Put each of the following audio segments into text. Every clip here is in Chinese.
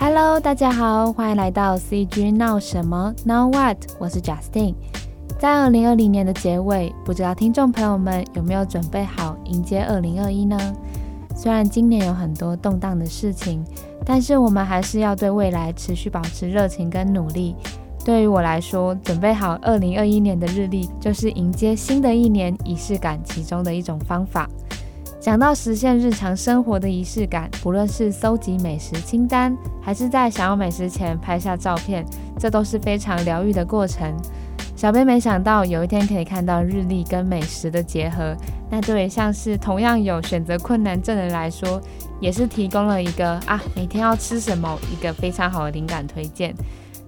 Hello，大家好，欢迎来到 CG 闹什么 Now What？我是 Justin。在二零二零年的结尾，不知道听众朋友们有没有准备好迎接二零二一呢？虽然今年有很多动荡的事情，但是我们还是要对未来持续保持热情跟努力。对于我来说，准备好二零二一年的日历，就是迎接新的一年仪式感其中的一种方法。讲到实现日常生活的仪式感，不论是搜集美食清单，还是在享用美食前拍下照片，这都是非常疗愈的过程。小编没想到有一天可以看到日历跟美食的结合，那对于像是同样有选择困难症的人来说，也是提供了一个啊每天要吃什么一个非常好的灵感推荐。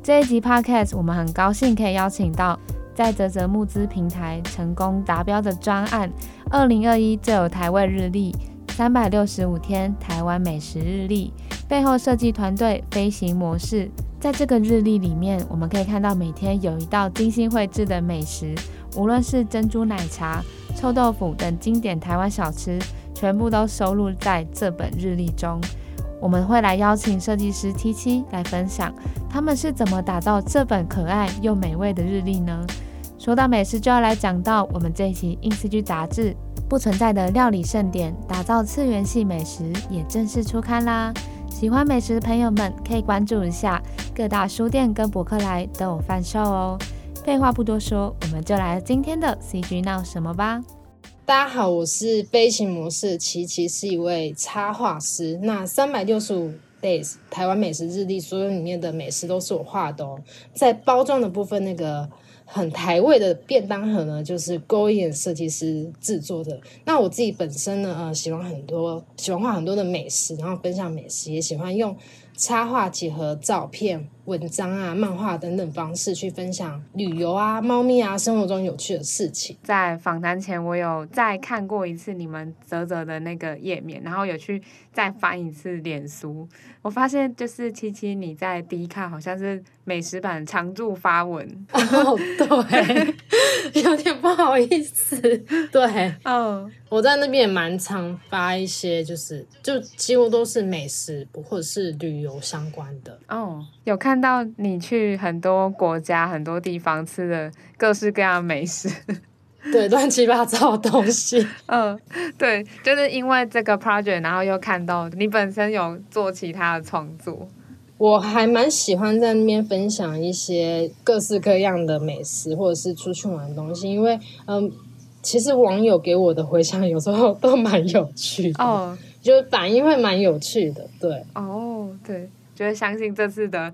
这一集 Podcast 我们很高兴可以邀请到。在泽泽募资平台成功达标的专案，二零二一最有台味日历，三百六十五天台湾美食日历背后设计团队飞行模式，在这个日历里面，我们可以看到每天有一道精心绘制的美食，无论是珍珠奶茶、臭豆腐等经典台湾小吃，全部都收录在这本日历中。我们会来邀请设计师 T 七来分享，他们是怎么打造这本可爱又美味的日历呢？说到美食，就要来讲到我们这一期 In CG 杂志不存在的料理盛典，打造次元系美食也正式出刊啦！喜欢美食的朋友们可以关注一下，各大书店跟博客来都有贩售哦。废话不多说，我们就来今天的 CG Now 什么吧。大家好，我是飞行模式琪琪，是一位插画师。那三百六十五 days 台湾美食日历，所有里面的美食都是我画的哦。在包装的部分，那个。很台味的便当盒呢，就是 g o i n 设计师制作的。那我自己本身呢，呃，喜欢很多，喜欢画很多的美食，然后分享美食，也喜欢用插画结合照片。文章啊、漫画等等方式去分享旅游啊、猫咪啊、生活中有趣的事情。在访谈前，我有再看过一次你们泽泽的那个页面，然后有去再翻一次脸书。我发现就是七七你在第一看好像是美食版常驻发文哦，对，有点不好意思，对，嗯，我在那边也蛮常发一些，就是就几乎都是美食或者是旅游相关的哦，有看。到你去很多国家、很多地方吃的各式各样的美食，对，乱七八糟的东西。嗯，对，就是因为这个 project，然后又看到你本身有做其他的创作，我还蛮喜欢在那边分享一些各式各样的美食，或者是出去玩的东西，因为嗯，其实网友给我的回响有时候都蛮有趣的，哦，就是反应会蛮有趣的，对，哦，对，就是相信这次的。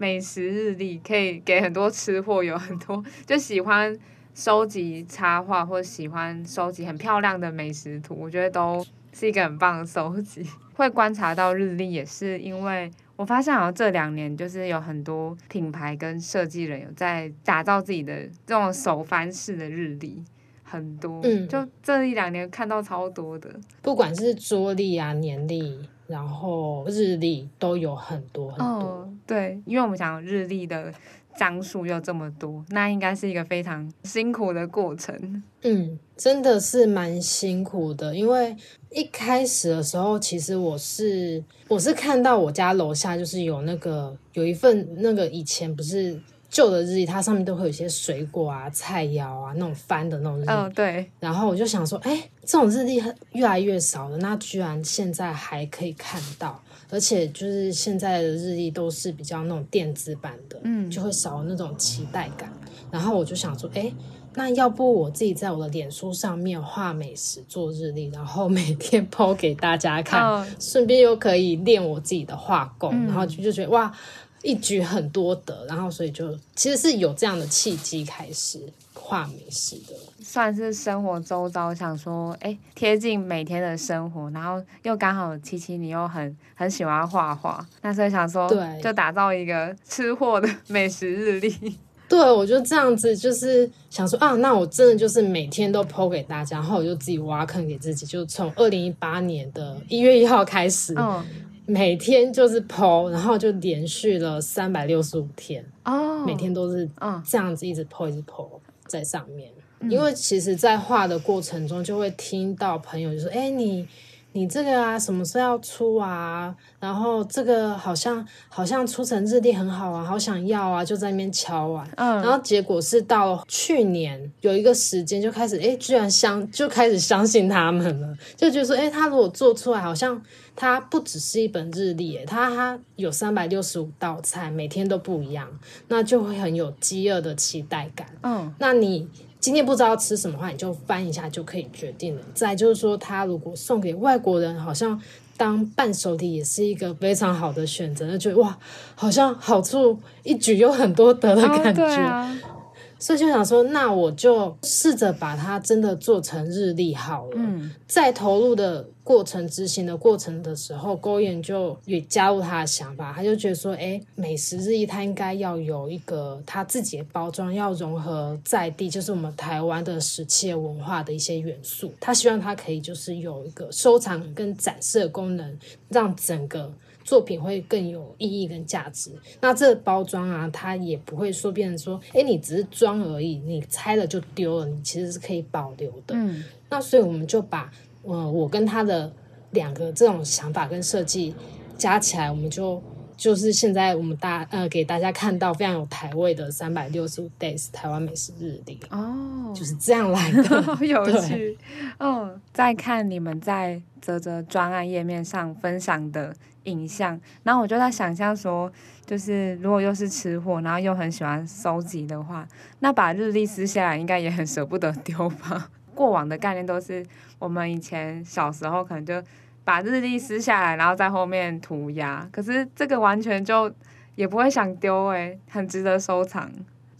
美食日历可以给很多吃货，有很多就喜欢收集插画或喜欢收集很漂亮的美食图，我觉得都是一个很棒的收集。会观察到日历，也是因为我发现好像这两年就是有很多品牌跟设计人有在打造自己的这种手翻式的日历，很多，嗯，就这一两年看到超多的，不管是桌历啊、年历。然后日历都有很多很多，哦，对，因为我们讲日历的张数又这么多，那应该是一个非常辛苦的过程。嗯，真的是蛮辛苦的，因为一开始的时候，其实我是我是看到我家楼下就是有那个有一份那个以前不是。旧的日历，它上面都会有一些水果啊、菜肴啊那种翻的那种日历。哦，对。然后我就想说，哎，这种日历越来越少了，那居然现在还可以看到，而且就是现在的日历都是比较那种电子版的，嗯，就会少那种期待感。然后我就想说，哎，那要不我自己在我的脸书上面画美食做日历，然后每天 po 给大家看，哦，顺便又可以练我自己的画功，嗯，然后就就觉得哇。一举很多得，然后所以就其实是有这样的契机开始画美食的，算是生活周遭想说，哎，贴近每天的生活，然后又刚好七七你又很很喜欢画画，那所以想说，对，就打造一个吃货的美食日历。对，我就这样子，就是想说啊，那我真的就是每天都 po 给大家，然后我就自己挖坑给自己，就从二零一八年的一月一号开始。嗯每天就是 po，然后就连续了三百六十五天。哦，每天都是这样子一直 po 一直 po 在上面。因为其实，在画的过程中，就会听到朋友就说：“哎，你你这个啊，什么时候要出啊？然后这个好像好像出成日历很好啊，好想要啊，就在那边敲啊。嗯，然后结果是到去年有一个时间就开始，哎，居然相就开始相信他们了，就觉得说，哎，他如果做出来，好像他不只是一本日历，哎，他他有三百六十五道菜，每天都不一样，那就会很有饥饿的期待感。嗯，那你。今天不知道吃什么话，你就翻一下就可以决定了。再就是说，他如果送给外国人，好像当伴手礼也是一个非常好的选择。就觉得哇，好像好处一举有很多得的感觉。哦所以就想说，那我就试着把它真的做成日历好了。嗯，在投入的过程、执行的过程的时候，勾彦就也加入他的想法，他就觉得说，哎，美食日历它应该要有一个他自己的包装，要融合在地，就是我们台湾的时期文化的一些元素。他希望它可以就是有一个收藏跟展示的功能，让整个。作品会更有意义跟价值。那这个包装啊，它也不会说变成说，哎，你只是装而已，你拆了就丢了，你其实是可以保留的。嗯，那所以我们就把，呃，我跟他的两个这种想法跟设计加起来，我们就就是现在我们大呃给大家看到非常有台味的三百六十五 days 台湾美食日历哦，就是这样来的，好 有趣。嗯，再看你们在泽泽专案页面上分享的。影像，然后我就在想象说，就是如果又是吃货，然后又很喜欢收集的话，那把日历撕下来应该也很舍不得丢吧？过往的概念都是我们以前小时候可能就把日历撕下来，然后在后面涂鸦，可是这个完全就也不会想丢诶，很值得收藏。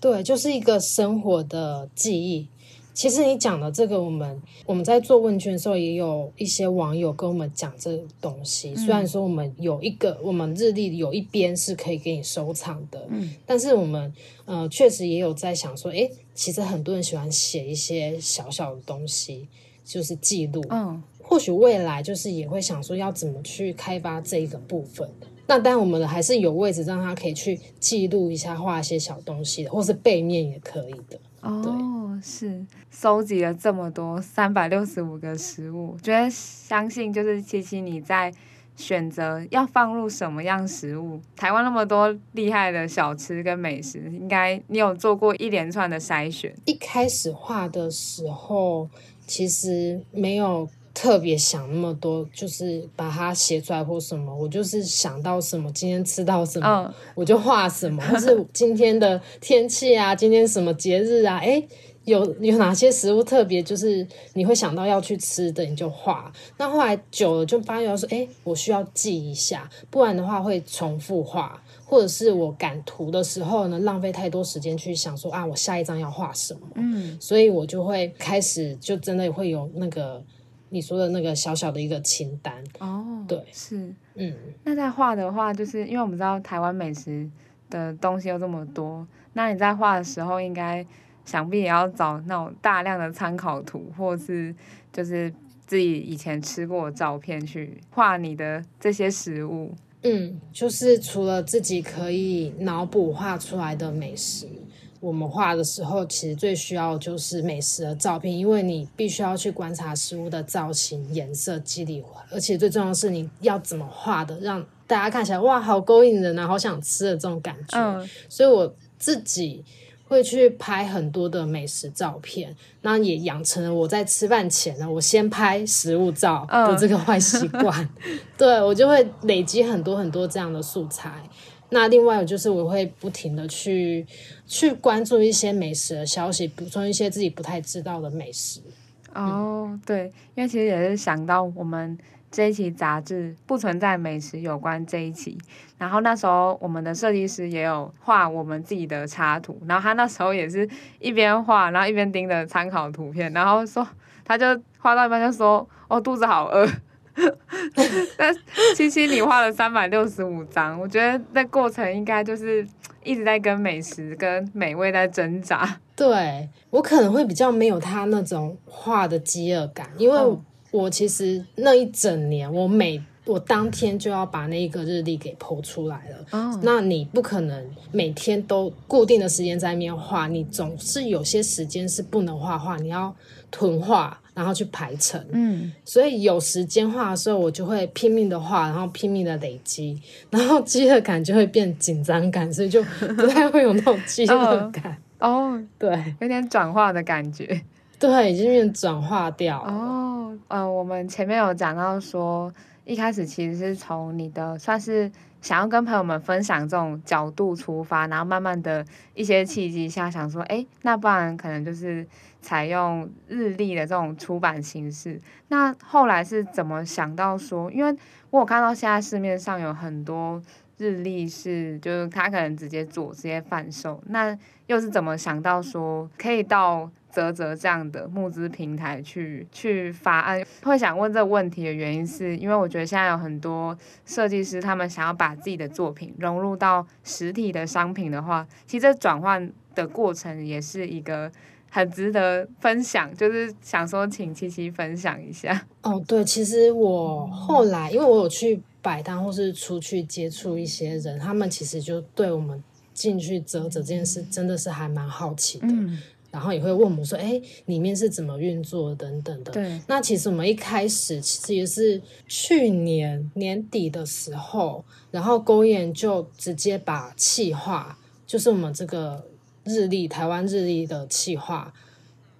对，就是一个生活的记忆。其实你讲的这个，我们我们在做问卷的时候，也有一些网友跟我们讲这个东西。虽然说我们有一个，我们日历有一边是可以给你收藏的，嗯，但是我们呃确实也有在想说，诶，其实很多人喜欢写一些小小的东西，就是记录。嗯，或许未来就是也会想说要怎么去开发这一个部分。那当然，我们还是有位置让他可以去记录一下，画一些小东西的，或是背面也可以的。哦，是收集了这么多三百六十五个食物，觉得相信就是七七你在选择要放入什么样食物。台湾那么多厉害的小吃跟美食，应该你有做过一连串的筛选。一开始画的时候，其实没有。特别想那么多，就是把它写出来或什么，我就是想到什么，今天吃到什么，oh. 我就画什么。或是 今天的天气啊，今天什么节日啊，诶，有有哪些食物特别，就是你会想到要去吃的，你就画。那后来久了，就发现说，诶，我需要记一下，不然的话会重复画，或者是我赶图的时候呢，浪费太多时间去想说啊，我下一张要画什么。嗯，所以我就会开始就真的会有那个。你说的那个小小的一个清单哦，对，是，嗯，那在画的话，就是因为我们知道台湾美食的东西有这么多，那你在画的时候，应该想必也要找那种大量的参考图，或是就是自己以前吃过的照片去画你的这些食物。嗯，就是除了自己可以脑补画出来的美食。我们画的时候，其实最需要就是美食的照片，因为你必须要去观察食物的造型、颜色、肌理，而且最重要的是你要怎么画的，让大家看起来哇，好勾引人啊，好想吃的这种感觉。嗯，所以我自己会去拍很多的美食照片，那也养成了我在吃饭前呢，我先拍食物照的这个坏习惯。嗯、对，我就会累积很多很多这样的素材。那另外就是我会不停的去去关注一些美食的消息，补充一些自己不太知道的美食。哦，对，因为其实也是想到我们这一期杂志不存在美食有关这一期，然后那时候我们的设计师也有画我们自己的插图，然后他那时候也是一边画，然后一边盯着参考图片，然后说他就画到一半就说：“哦，肚子好饿。” 但七七，你画了三百六十五张，我觉得那过程应该就是一直在跟美食、跟美味在挣扎。对，我可能会比较没有他那种画的饥饿感，因为我其实那一整年，我每我当天就要把那个日历给 po 出来了。哦，那你不可能每天都固定的时间在那边画，你总是有些时间是不能画画，你要囤画。然后去排程。嗯，所以有时间画的时候，我就会拼命的画，然后拼命的累积，然后饥饿感就会变紧张感，所以就不太会有那种饥饿感。哦，哦对，有点转化的感觉。对，已经变转化掉了。哦，呃，我们前面有讲到说，一开始其实是从你的算是想要跟朋友们分享这种角度出发，然后慢慢的一些契机下想说，哎，那不然可能就是采用日历的这种出版形式。那后来是怎么想到说，因为我有看到现在市面上有很多日历是，就是他可能直接做直接贩售，那又是怎么想到说可以到啧啧这样的募资平台去去发案，会想问这个问题的原因是，因为我觉得现在有很多设计师，他们想要把自己的作品融入到实体的商品的话，其实这转换的过程也是一个很值得分享，就是想说请七七分享一下。哦，对，其实我后来因为我有去摆摊或是出去接触一些人，他们其实就对我们进去折折这件事真的是还蛮好奇的。嗯然后也会问我们说：“哎，里面是怎么运作等等的。”对。那其实我们一开始其实也是去年年底的时候，然后勾研就直接把气化，就是我们这个日历台湾日历的气化，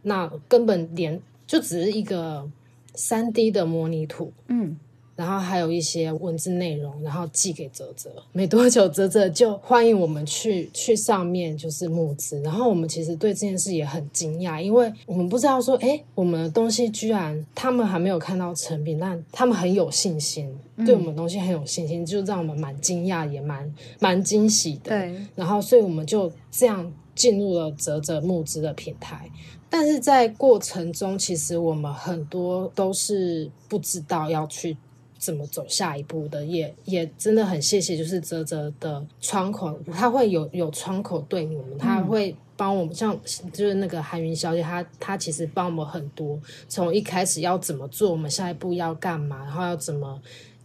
那根本连就只是一个三 D 的模拟图，嗯。然后还有一些文字内容，然后寄给泽泽。没多久，泽泽就欢迎我们去去上面就是募资。然后我们其实对这件事也很惊讶，因为我们不知道说，哎，我们的东西居然他们还没有看到成品，但他们很有信心，对我们东西很有信心，就让我们蛮惊讶，也蛮蛮惊喜的。对。然后，所以我们就这样进入了泽泽募资的平台。但是在过程中，其实我们很多都是不知道要去。怎么走下一步的，也也真的很谢谢，就是泽泽的窗口，他会有有窗口对我们，他会帮我们，像就是那个韩云小姐，她她其实帮我们很多，从一开始要怎么做，我们下一步要干嘛，然后要怎么。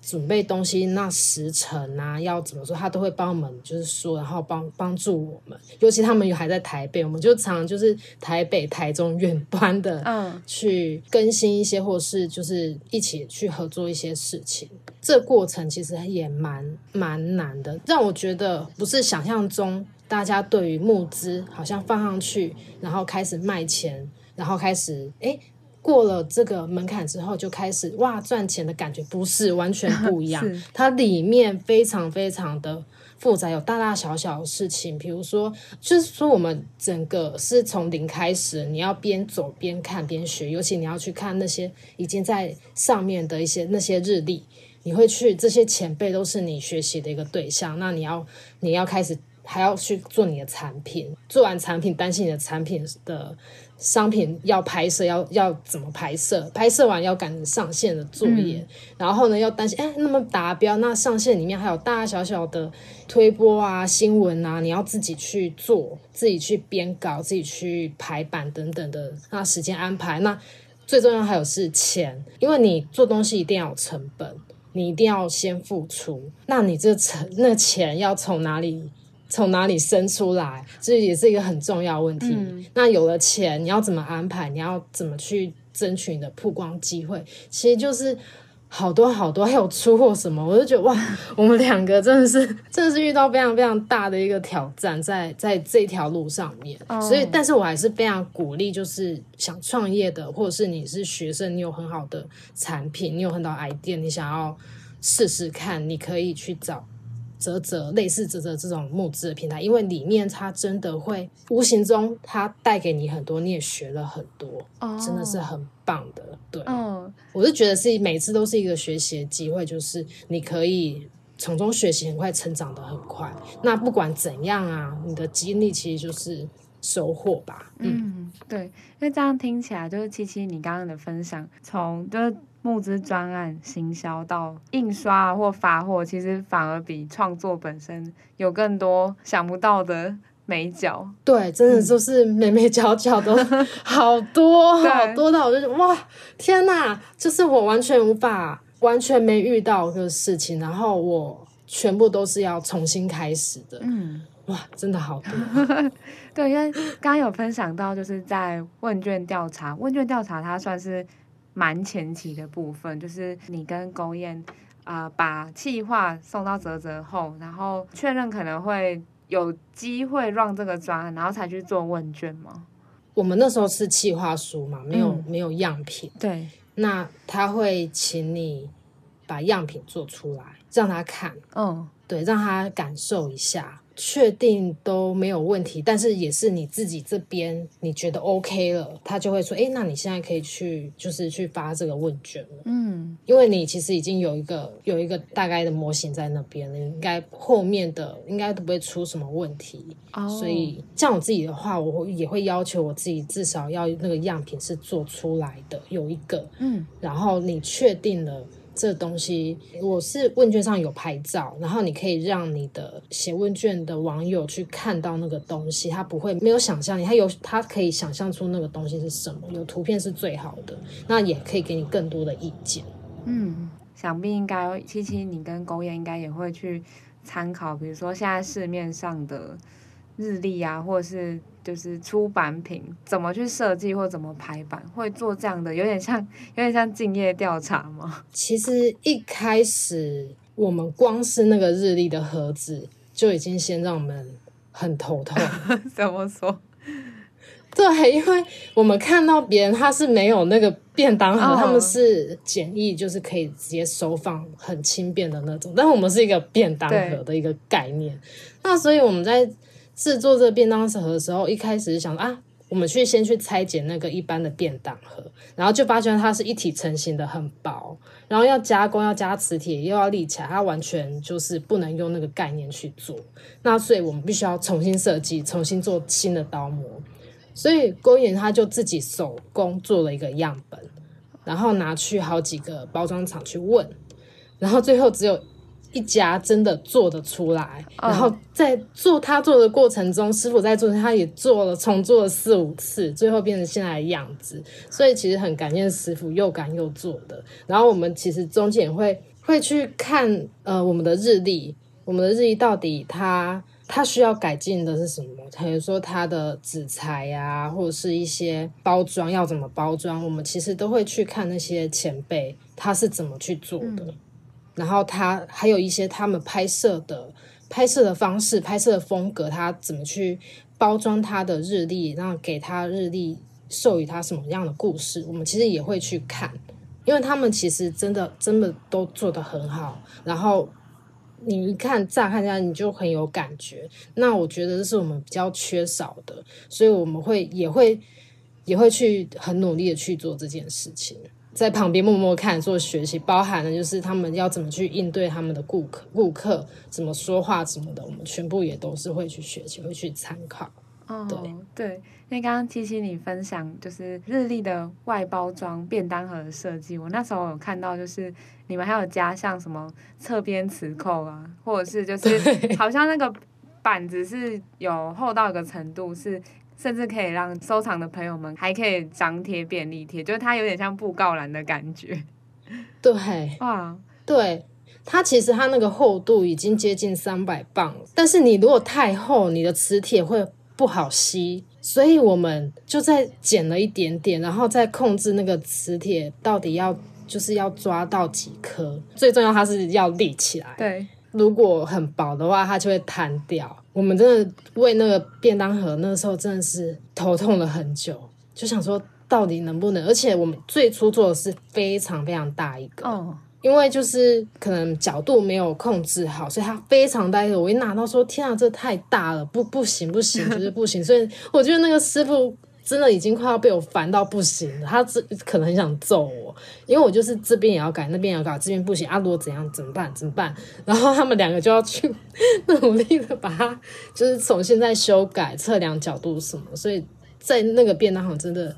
准备东西那时辰啊，要怎么说，他都会帮我们，就是说，然后帮帮助我们。尤其他们又还在台北，我们就常常就是台北、台中远端的，嗯，去更新一些，或是就是一起去合作一些事情。这过程其实也蛮蛮难的，让我觉得不是想象中大家对于募资好像放上去，然后开始卖钱，然后开始诶过了这个门槛之后，就开始哇赚钱的感觉，不是完全 不一样。它里面非常非常的复杂，有大大小小的事情。比如说，就是说我们整个是从零开始，你要边走边看边学，尤其你要去看那些已经在上面的一些那些日历，你会去这些前辈都是你学习的一个对象。那你要你要开始还要去做你的产品，做完产品担心你的产品的。商品要拍摄，要要怎么拍摄？拍摄完要赶上线的作业，嗯、然后呢，要担心，哎，那么达标，那上线里面还有大大小小的推播啊、新闻啊，你要自己去做，自己去编稿，自己去排版等等的，那时间安排，那最重要还有是钱，因为你做东西一定要有成本，你一定要先付出，那你这成那钱要从哪里？从哪里生出来，这也是一个很重要问题。嗯、那有了钱，你要怎么安排？你要怎么去争取你的曝光机会？其实就是好多好多，还有出货什么，我就觉得哇，我们两个真的是真的是遇到非常非常大的一个挑战，在在这条路上面。哦、所以，但是我还是非常鼓励，就是想创业的，或者是你是学生，你有很好的产品，你有很好的 idea，你想要试试看，你可以去找。啧啧类似啧啧这种募资的平台，因为里面它真的会无形中它带给你很多，你也学了很多，oh. 真的是很棒的。对，oh. 我是觉得是每次都是一个学习的机会，就是你可以从中学习，很快成长的很快。那不管怎样啊，你的经历其实就是收获吧。嗯，嗯，对，因为这样听起来就是七七你刚刚的分享，从就是。募资专案行销到印刷或发货，其实反而比创作本身有更多想不到的美角。对，真的就是美美角角都 好多好多到，我就觉得哇，天哪！就是我完全无法、完全没遇到的事情，然后我全部都是要重新开始的。嗯，哇，真的好多。对，因为刚刚有分享到，就是在问卷调查，问卷调查它算是蛮前期的部分，就是你跟勾燕啊，把企划送到泽泽后，然后确认可能会有机会让这个专案，然后才去做问卷吗？我们那时候是企划书嘛，没有、嗯、没有样品。对，那他会请你把样品做出来，让他看。嗯，对，让他感受一下。确定都没有问题，但是也是你自己这边你觉得 OK 了，他就会说：“哎，那你现在可以去，就是去发这个问卷了。”嗯，因为你其实已经有一个有一个大概的模型在那边了，应该后面的应该都不会出什么问题。哦，所以像我自己的话，我也会要求我自己至少要那个样品是做出来的，有一个。嗯，然后你确定了。这东西我是问卷上有拍照，然后你可以让你的写问卷的网友去看到那个东西，他不会没有想象力，他有他可以想象出那个东西是什么，有图片是最好的，那也可以给你更多的意见。嗯，想必应该七七你跟勾彦应该也会去参考，比如说现在市面上的日历啊，或者是。就是出版品怎么去设计或怎么排版，会做这样的，有点像有点像敬业调查吗？其实一开始我们光是那个日历的盒子就已经先让我们很头痛。怎么说？对，因为我们看到别人他是没有那个便当盒，oh. 他们是简易，就是可以直接收放很轻便的那种，但是我们是一个便当盒的一个概念。那所以我们在。制作这便当盒的时候，一开始想啊，我们去先去拆解那个一般的便当盒，然后就发现它是一体成型的，很薄，然后要加工要加磁铁，又要立起来，它完全就是不能用那个概念去做。那所以我们必须要重新设计，重新做新的刀模。所以勾彦他就自己手工做了一个样本，然后拿去好几个包装厂去问，然后最后只有。一家真的做得出来，然后在做他做的过程中，师傅在做，他也做了重做了四五次，最后变成现在的样子。所以其实很感谢师傅又赶又做的。然后我们其实中间也会会去看呃我们的日历，我们的日历到底它它需要改进的是什么？比如说它的纸材呀，或者是一些包装要怎么包装，我们其实都会去看那些前辈他是怎么去做的。嗯然后他还有一些他们拍摄的拍摄的方式、拍摄的风格，他怎么去包装他的日历，然后给他日历授予他什么样的故事，我们其实也会去看，因为他们其实真的真的都做得很好。然后你一看乍看下，你就很有感觉。那我觉得这是我们比较缺少的，所以我们会也会也会去很努力的去做这件事情。在旁边默默看做学习，包含了就是他们要怎么去应对他们的顾客，顾客怎么说话什么的，我们全部也都是会去学习，会去参考。哦，对对，因为刚刚七七你分享就是日历的外包装便当盒的设计，我那时候有看到就是你们还有加像什么侧边磁扣啊，或者是就是 好像那个板子是有厚到一个程度是。甚至可以让收藏的朋友们还可以张贴便利贴，就是它有点像布告栏的感觉。对，哇，对，它其实它那个厚度已经接近三百磅了，但是你如果太厚，你的磁铁会不好吸，所以我们就再减了一点点，然后再控制那个磁铁到底要就是要抓到几颗，最重要它是要立起来。对，如果很薄的话，它就会弹掉。我们真的为那个便当盒，那个时候真的是头痛了很久，就想说到底能不能？而且我们最初做的是非常非常大一个，oh. 因为就是可能角度没有控制好，所以它非常大一个。我一拿到说，天啊，这太大了，不不行不行，就是不行。所以我觉得那个师傅。真的已经快要被我烦到不行了，他这可能很想揍我，因为我就是这边也要改，那边也要改，这边不行，阿、啊、罗怎样怎么办？怎么办？然后他们两个就要去努力的把它，就是重新再修改、测量角度什么，所以在那个便当盒真的，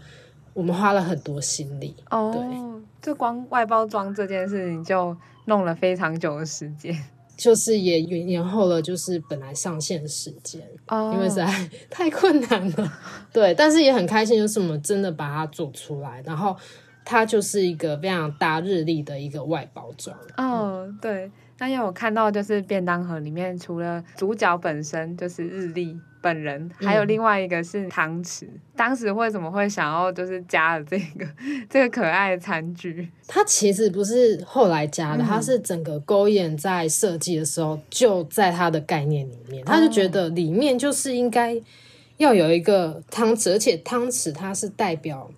我们花了很多心力。哦，对，就光外包装这件事情就弄了非常久的时间。就是也延后了，就是本来上线的时间，oh. 因为实在 太困难了。对，但是也很开心，就是我们真的把它做出来，然后它就是一个非常大日历的一个外包装。哦，oh, 对，那因为我看到就是便当盒里面除了主角本身就是日历本人，还有另外一个是汤匙。嗯、当时为什么会想要就是加了这个这个可爱的餐具？它其实不是后来加的，嗯、它是整个勾眼在设计的时候就在它的概念里面，他就觉得里面就是应该要有一个汤匙，而且汤匙它是代表。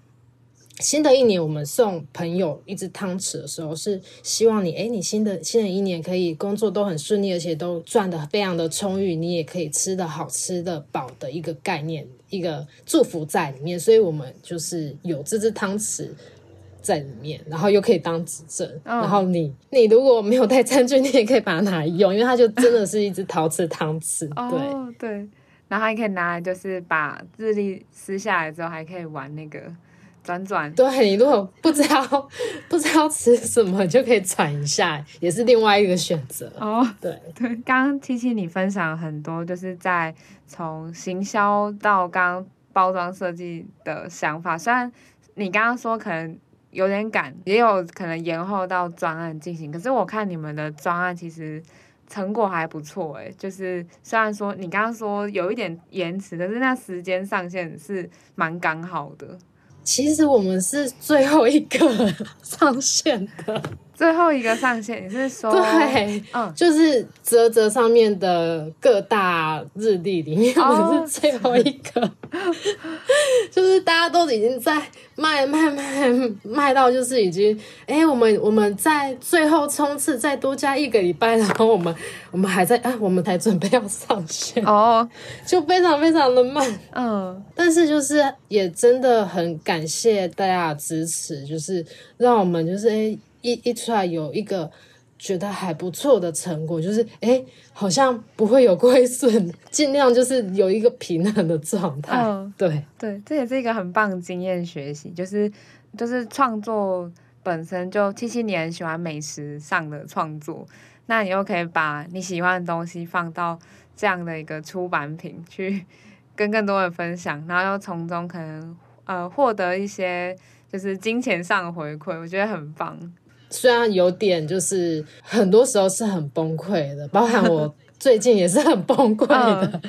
新的一年，我们送朋友一只汤匙的时候，是希望你，哎，你新的新的一年可以工作都很顺利，而且都赚的非常的充裕，你也可以吃的好吃的饱的一个概念，一个祝福在里面。所以，我们就是有这支汤匙在里面，然后又可以当指针。Oh. 然后你你如果没有带餐具，你也可以把它拿来用，因为它就真的是一只陶瓷汤匙。对、oh, 对，然后还可以拿来，就是把日历撕下来之后，还可以玩那个。转转，对，你如果不知道 不知道吃什么，就可以转一下，也是另外一个选择哦。对对，刚刚七七你分享很多，就是在从行销到刚包装设计的想法。虽然你刚刚说可能有点赶，也有可能延后到专案进行，可是我看你们的专案其实成果还不错诶。就是虽然说你刚刚说有一点延迟，可是那时间上限是蛮刚好的。其实我们是最后一个 上线的，最后一个上线，你是说？对，嗯，就是泽泽上面的各大日历里面，我们是最后一个，哦、就是大家都已经在卖卖卖卖到，就是已经，哎、欸，我们我们在最后冲刺，再多加一个礼拜，然后我们我们还在啊，我们才准备要上线。哦，就非常非常的慢，嗯，但是就是也真的很感谢大家的支持，就是让我们就是哎。欸一一出来有一个觉得还不错的成果，就是哎，好像不会有亏损，尽量就是有一个平衡的状态。嗯，对对，这也是一个很棒的经验学习，就是就是创作本身就七七年喜欢美食上的创作，那你又可以把你喜欢的东西放到这样的一个出版品去跟更多人分享，然后又从中可能呃获得一些就是金钱上的回馈，我觉得很棒。虽然有点，就是很多时候是很崩溃的，包含我 最近也是很崩溃的，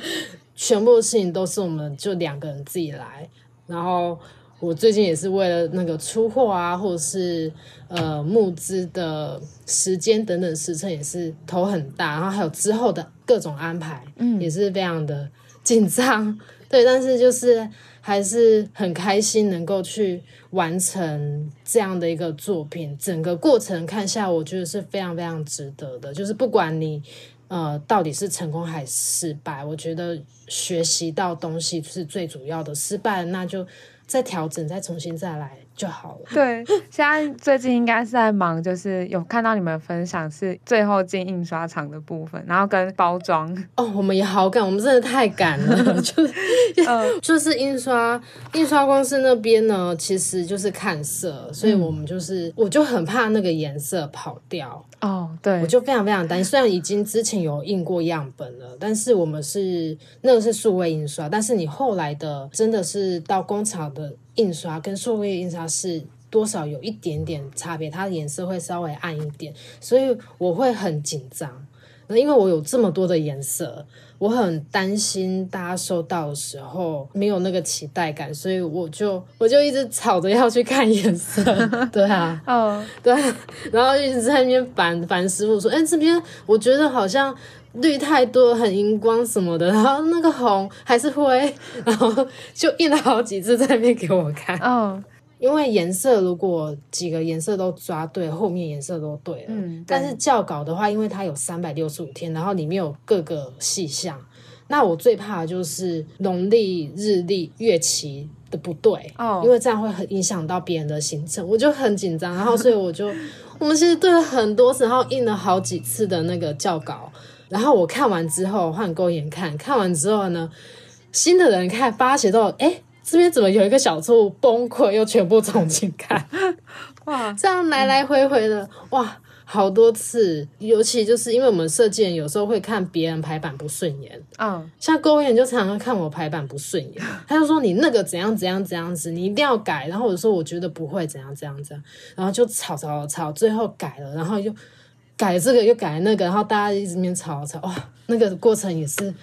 全部的事情都是我们就两个人自己来。然后我最近也是为了那个出货啊，或者是呃募资的时间等等时程也是头很大，然后还有之后的各种安排，嗯，也是非常的紧张。对，但是就是还是很开心能够去完成这样的一个作品，整个过程看下，我觉得是非常非常值得的。就是不管你呃到底是成功还是失败，我觉得学习到东西是最主要的。失败，那就再调整，再重新再来。就好了。对，现在最近应该是在忙，就是有看到你们分享是最后进印刷厂的部分，然后跟包装。哦，我们也好赶，我们真的太赶了，就是，呃，就是印刷印刷公司那边呢，其实就是看色，所以我们就是，嗯、我就很怕那个颜色跑掉。哦，对，我就非常非常担心。虽然已经之前有印过样本了，但是我们是那个是数位印刷，但是你后来的真的是到工厂的。印刷跟数位印刷是多少有一点点差别，它的颜色会稍微暗一点，所以我会很紧张。那因为我有这么多的颜色，我很担心大家收到的时候没有那个期待感，所以我就我就一直吵着要去看颜色。对啊，哦，对，然后一直在那边烦烦师傅说：“哎，这边我觉得好像。”绿太多，很荧光什么的，然后那个红还是灰，然后就印了好几次在那边给我看。嗯，oh. 因为颜色如果几个颜色都抓对，后面颜色都对了。嗯，但是校稿的话，因为它有三百六十五天，然后里面有各个细项，那我最怕的就是农历、日历、月期的不对。哦，oh. 因为这样会很影响到别人的行程，我就很紧张。然后所以我就，我们其实对了很多次，然后印了好几次的那个校稿。然后我看完之后换勾眼看，看完之后呢，新的人看发现到，哎，这边怎么有一个小错误，崩溃，又全部重新看，哇，这样来来回回的，嗯、哇，好多次，尤其就是因为我们设计人有时候会看别人排版不顺眼，嗯，像勾眼就常常看我排版不顺眼，他就说你那个怎样怎样怎样子，你一定要改，然后我就说我觉得不会怎样怎样怎样，然后就吵吵吵，最后改了，然后就。改这个又改那个，然后大家一直面吵吵，哇，那个过程也是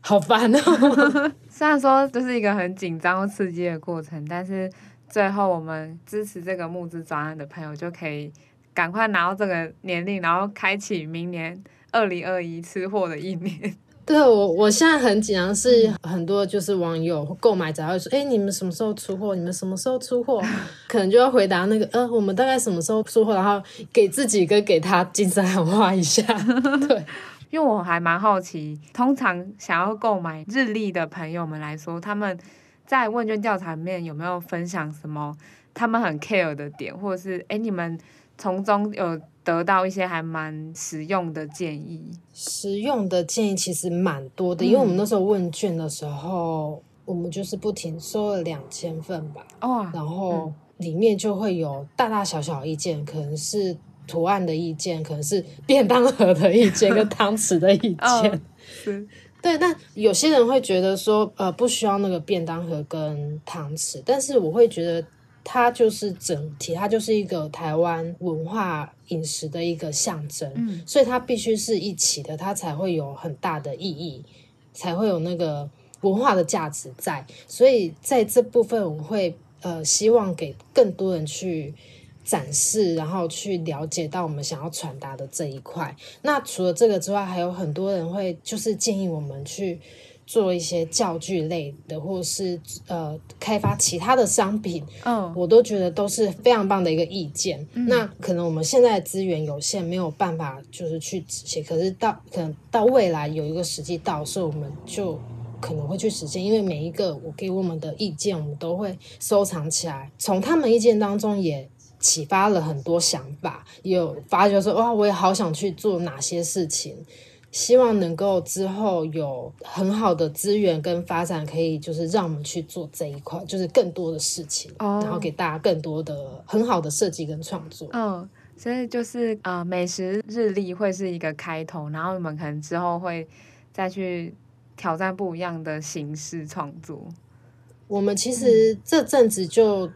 好烦哦。虽然说这是一个很紧张、刺激的过程，但是最后我们支持这个募资专案的朋友就可以赶快拿到这个年龄，然后开启明年二零二一吃货的一年。对，我我现在很紧张，是很多就是网友购买者会说，哎，你们什么时候出货？你们什么时候出货？可能就要回答那个，呃，我们大概什么时候出货？然后给自己跟给他精神喊话一下。对，因为我还蛮好奇，通常想要购买日历的朋友们来说，他们在问卷调查里面有没有分享什么他们很 care 的点，或者是哎，你们从中有。得到一些还蛮实用的建议，实用的建议其实蛮多的，嗯、因为我们那时候问卷的时候，我们就是不停收了两千份吧，哦，然后里面就会有大大小小意见，可能是图案的意见，可能是便当盒的意见跟汤匙的意 见，哦、是。对，但有些人会觉得说，呃，不需要那个便当盒跟汤匙，但是我会觉得。它就是整体，它就是一个台湾文化饮食的一个象征，嗯，所以它必须是一起的，它才会有很大的意义，才会有那个文化的价值在。所以在这部分，我会呃希望给更多人去展示，然后去了解到我们想要传达的这一块。那除了这个之外，还有很多人会就是建议我们去。做一些教具类的，或是呃开发其他的商品，嗯，oh. 我都觉得都是非常棒的一个意见。嗯、那可能我们现在资源有限，没有办法就是去执行。可是到可能到未来有一个时机到时候，我们就可能会去实现。因为每一个我给我们的意见，我们都会收藏起来，从他们意见当中也启发了很多想法，也有发觉说哇，我也好想去做哪些事情。希望能够之后有很好的资源跟发展，可以就是让我们去做这一块，就是更多的事情，oh. 然后给大家更多的很好的设计跟创作。嗯，oh. 所以就是呃，美食日历会是一个开头，然后你们可能之后会再去挑战不一样的形式创作。我们其实这阵子就。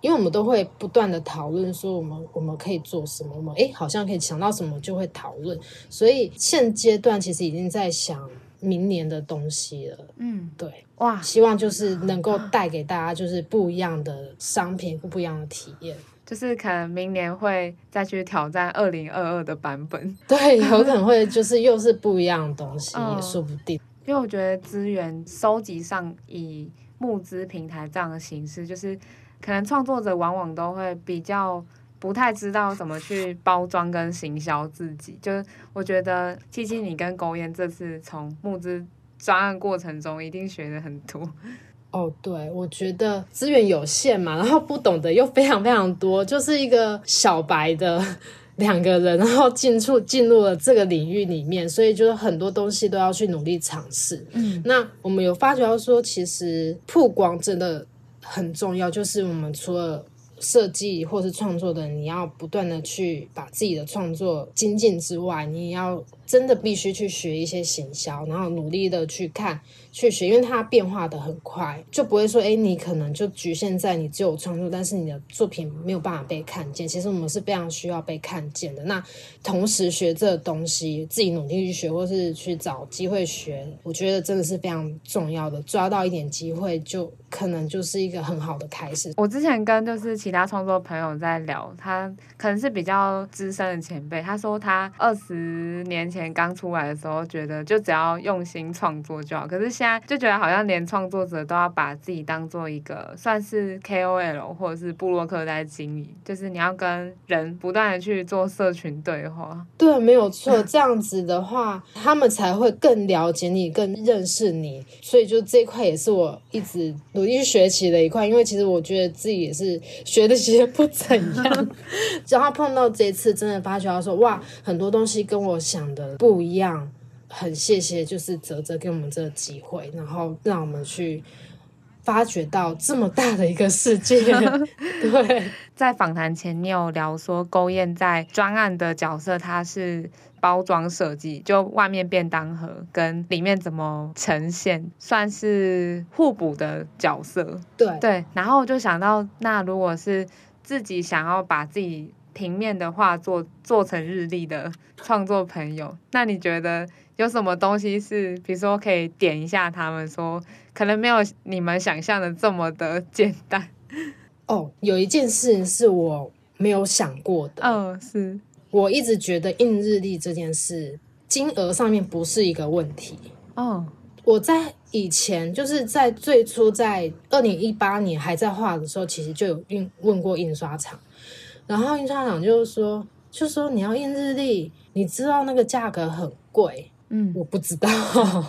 因为我们都会不断的讨论，说我们我们可以做什么，我们诶好像可以想到什么就会讨论，所以现阶段其实已经在想明年的东西了。嗯，对，哇，希望就是能够带给大家就是不一样的商品，不一样的体验，就是可能明年会再去挑战二零二二的版本。对，有可能会 就是又是不一样的东西，也说不定。因为我觉得资源收集上以募资平台这样的形式，就是。可能创作者往往都会比较不太知道怎么去包装跟行销自己，就是我觉得七七你跟勾艳这次从募资专案过程中一定学了很多。哦，对，我觉得资源有限嘛，然后不懂得又非常非常多，就是一个小白的两个人，然后进出进入了这个领域里面，所以就是很多东西都要去努力尝试。嗯，那我们有发觉到说，其实曝光真的。很重要，就是我们除了设计或是创作的，你要不断的去把自己的创作精进之外，你也要真的必须去学一些行销，然后努力的去看。去学，因为它变化的很快，就不会说，哎，你可能就局限在你只有创作，但是你的作品没有办法被看见。其实我们是非常需要被看见的。那同时学这东西，自己努力去学，或是去找机会学，我觉得真的是非常重要的。抓到一点机会，就可能就是一个很好的开始。我之前跟就是其他创作朋友在聊，他可能是比较资深的前辈，他说他二十年前刚出来的时候，觉得就只要用心创作就好，可是现在就觉得好像连创作者都要把自己当做一个算是 KOL 或者是布洛克在经营，就是你要跟人不断的去做社群对话。对，没有错，这样子的话，他们才会更了解你，更认识你。所以就这一块也是我一直努力去学习的一块，因为其实我觉得自己也是学的其实不怎样，然后碰到这一次，真的发觉到说哇，很多东西跟我想的不一样。很谢谢，就是泽泽给我们这个机会，然后让我们去发掘到这么大的一个世界。对，在访谈前，你有聊说勾艳在专案的角色，他是包装设计，就外面便当盒跟里面怎么呈现，算是互补的角色。对对，然后就想到，那如果是自己想要把自己平面的画作做成日历的创作朋友，那你觉得有什么东西是，比如说可以点一下他们说，可能没有你们想象的这么的 简单？哦，有一件事是我没有想过的。嗯、哦，是我一直觉得印日历这件事，金额上面不是一个问题。哦，我在以前就是在最初在二零一八年还在画的时候，其实就有印问过印刷厂，然后印刷厂就是说，就说你要印日历，你知道那个价格很贵。嗯，我不知道。哦、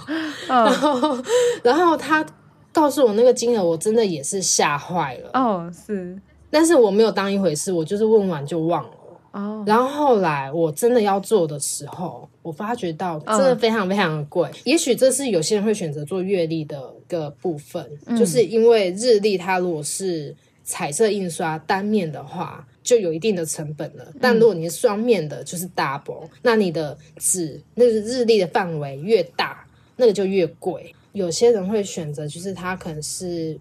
然后，然后他。告诉我那个金额，我真的也是吓坏了。哦，是，但是我没有当一回事，我就是问完就忘了。哦，然后后来我真的要做的时候，我发觉到真的非常非常的贵。哦、也许这是有些人会选择做月历的一个部分，嗯、就是因为日历它如果是彩色印刷单面的话，就有一定的成本了。但如果你是双面的，就是 double，、嗯、那你的纸那个日历的范围越大，那个就越贵。有些人会选择，就是他可能是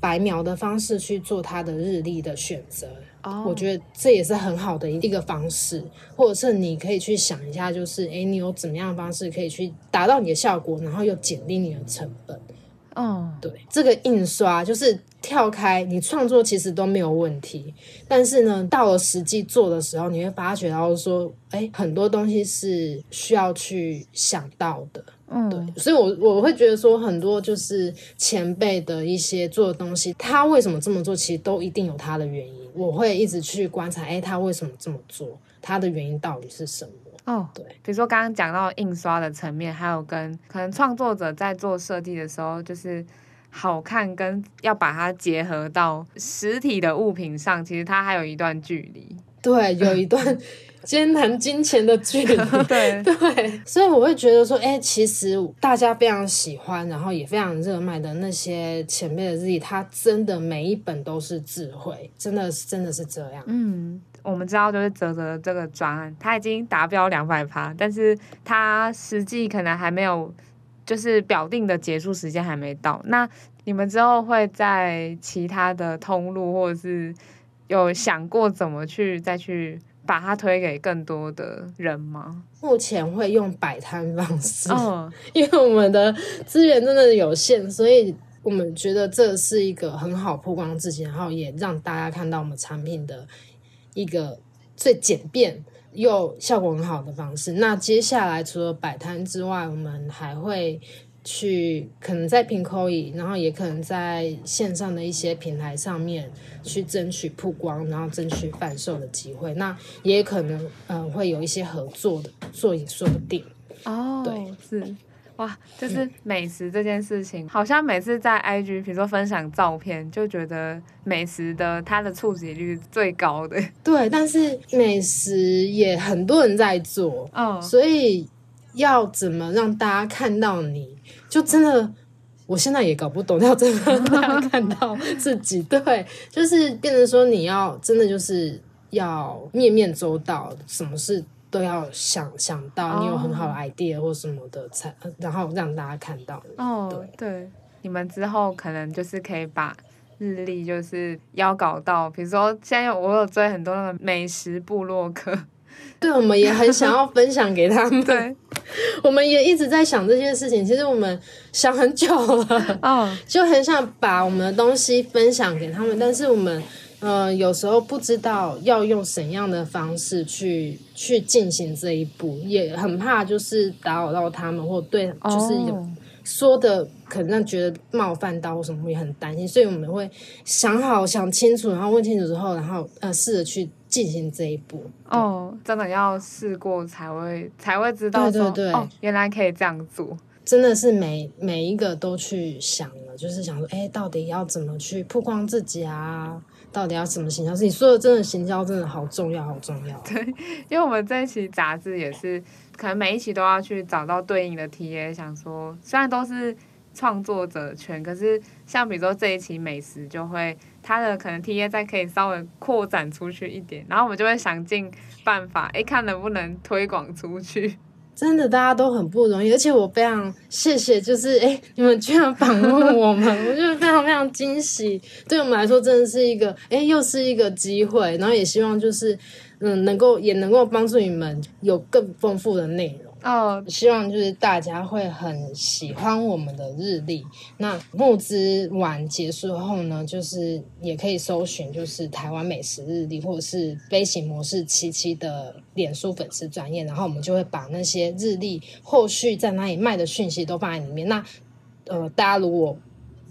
白描的方式去做他的日历的选择。哦，oh. 我觉得这也是很好的一个方式，或者是你可以去想一下，就是诶，你有怎么样的方式可以去达到你的效果，然后又减低你的成本。哦，oh. 对，这个印刷就是跳开你创作其实都没有问题，但是呢，到了实际做的时候，你会发觉到说，哎，很多东西是需要去想到的。嗯，对，所以我，我我会觉得说，很多就是前辈的一些做的东西，他为什么这么做，其实都一定有他的原因。我会一直去观察，哎，他为什么这么做，他的原因到底是什么？哦，对，比如说刚刚讲到印刷的层面，还有跟可能创作者在做设计的时候，就是好看跟要把它结合到实体的物品上，其实它还有一段距离。对，有一段。艰难金钱的距离，对 对，所以我会觉得说，哎、欸，其实大家非常喜欢，然后也非常热卖的那些前辈的日记，它真的每一本都是智慧，真的是真的是这样。嗯，我们知道就是泽泽这个专案，它已经达标两百趴，但是它实际可能还没有，就是表定的结束时间还没到。那你们之后会在其他的通路，或者是有想过怎么去再去？把它推给更多的人吗？目前会用摆摊方式，oh. 因为我们的资源真的有限，所以我们觉得这是一个很好曝光自己，然后也让大家看到我们产品的一个最简便又效果很好的方式。那接下来除了摆摊之外，我们还会。去可能在 Pinkoi，然后也可能在线上的一些平台上面去争取曝光，然后争取贩售的机会。那也可能嗯、呃、会有一些合作的做也说不定。哦，对，是哇，就是美食这件事情，嗯、好像每次在 IG 比如说分享照片，就觉得美食的它的触及率最高的。对，但是美食也很多人在做，哦，所以要怎么让大家看到你？就真的，我现在也搞不懂要怎么让大家看到自己。对，就是变成说你要真的就是要面面周到，什么事都要想想到，你有很好的 idea 或什么的才，然后让大家看到。哦，对对，你们之后可能就是可以把日历就是要搞到，比如说现在我有追很多那个美食部落客。对，我们也很想要分享给他们。对，我们也一直在想这件事情。其实我们想很久了，哦，就很想把我们的东西分享给他们，但是我们，呃，有时候不知道要用怎样的方式去去进行这一步，也很怕就是打扰到他们，或对，就是有说的可能让觉得冒犯到或什么，也很担心，所以我们会想好想清楚，然后问清楚之后，然后呃，试着去。进行这一步哦，真的要试过才会才会知道说，对对对，哦，原来可以这样做。真的是每每一个都去想了，就是想说，哎，到底要怎么去曝光自己啊？到底要怎么行销？是你说的，真的行销真的好重要，好重要。对，因为我们这一期杂志也是，可能每一期都要去找到对应的 TA，想说虽然都是。创作者圈，可是像比如说这一期美食，就会它的可能 TA 再可以稍微扩展出去一点，然后我们就会想尽办法，哎，看能不能推广出去。真的，大家都很不容易，而且我非常谢谢，就是哎，你们居然访问我们，我觉得非常非常惊喜。对我们来说，真的是一个哎，又是一个机会，然后也希望就是嗯，能够也能够帮助你们有更丰富的内容。哦，希望就是大家会很喜欢我们的日历。那募资完结束后呢，就是也可以搜寻，就是台湾美食日历，或者是飞行模式七七的脸书粉丝专业，然后我们就会把那些日历后续在哪里卖的讯息都放在里面。那呃，大家如果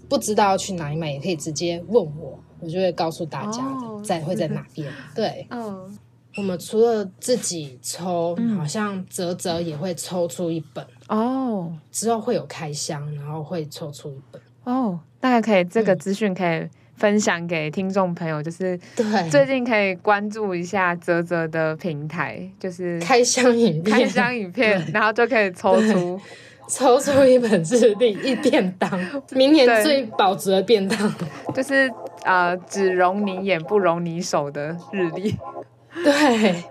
不知道要去哪里买，也可以直接问我，我就会告诉大家在、oh, 会在哪边。对，嗯。Oh. 我们除了自己抽，嗯、好像泽泽也会抽出一本哦。之后会有开箱，然后会抽出一本哦。大概可以这个资讯可以分享给听众朋友，就是对最近可以关注一下泽泽的平台，就是开箱影片，开箱影片，然后就可以抽出抽出一本日历一便当，明年最保值的便当，就是呃，只容你眼不容你手的日历。对。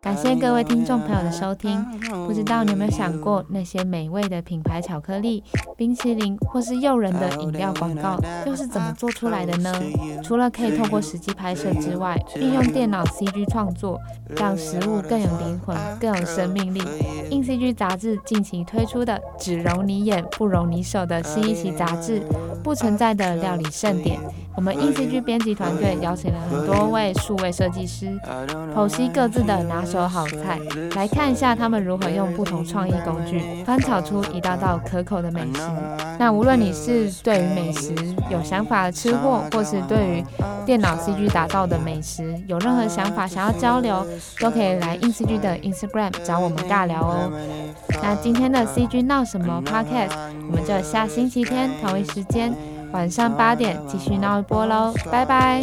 感谢各位听众朋友的收听。不知道你有没有想过，那些美味的品牌巧克力、冰淇淋或是诱人的饮料广告，又是怎么做出来的呢？除了可以透过实际拍摄之外，运用电脑 CG 创作，让食物更有灵魂、更有生命力。INCG 杂志近期推出的“只容你眼，不容你手”的新一期杂志，不存在的料理盛典。我们 INCG 编辑团队邀请了很多位数位设计师，剖析各自的拿手好菜，来看一下他们如何用不同创意工具，翻炒出一道道可口的美食。那无论你是对于美食有想法的吃货，或是对于电脑 CG 打造的美食有任何想法想要交流，都可以来 INCG 的 Instagram 找我们尬聊哦。那今天的 CG 闹什么 Podcast，我们就下星期天同一时间。晚上八点继续闹一波喽，拜拜。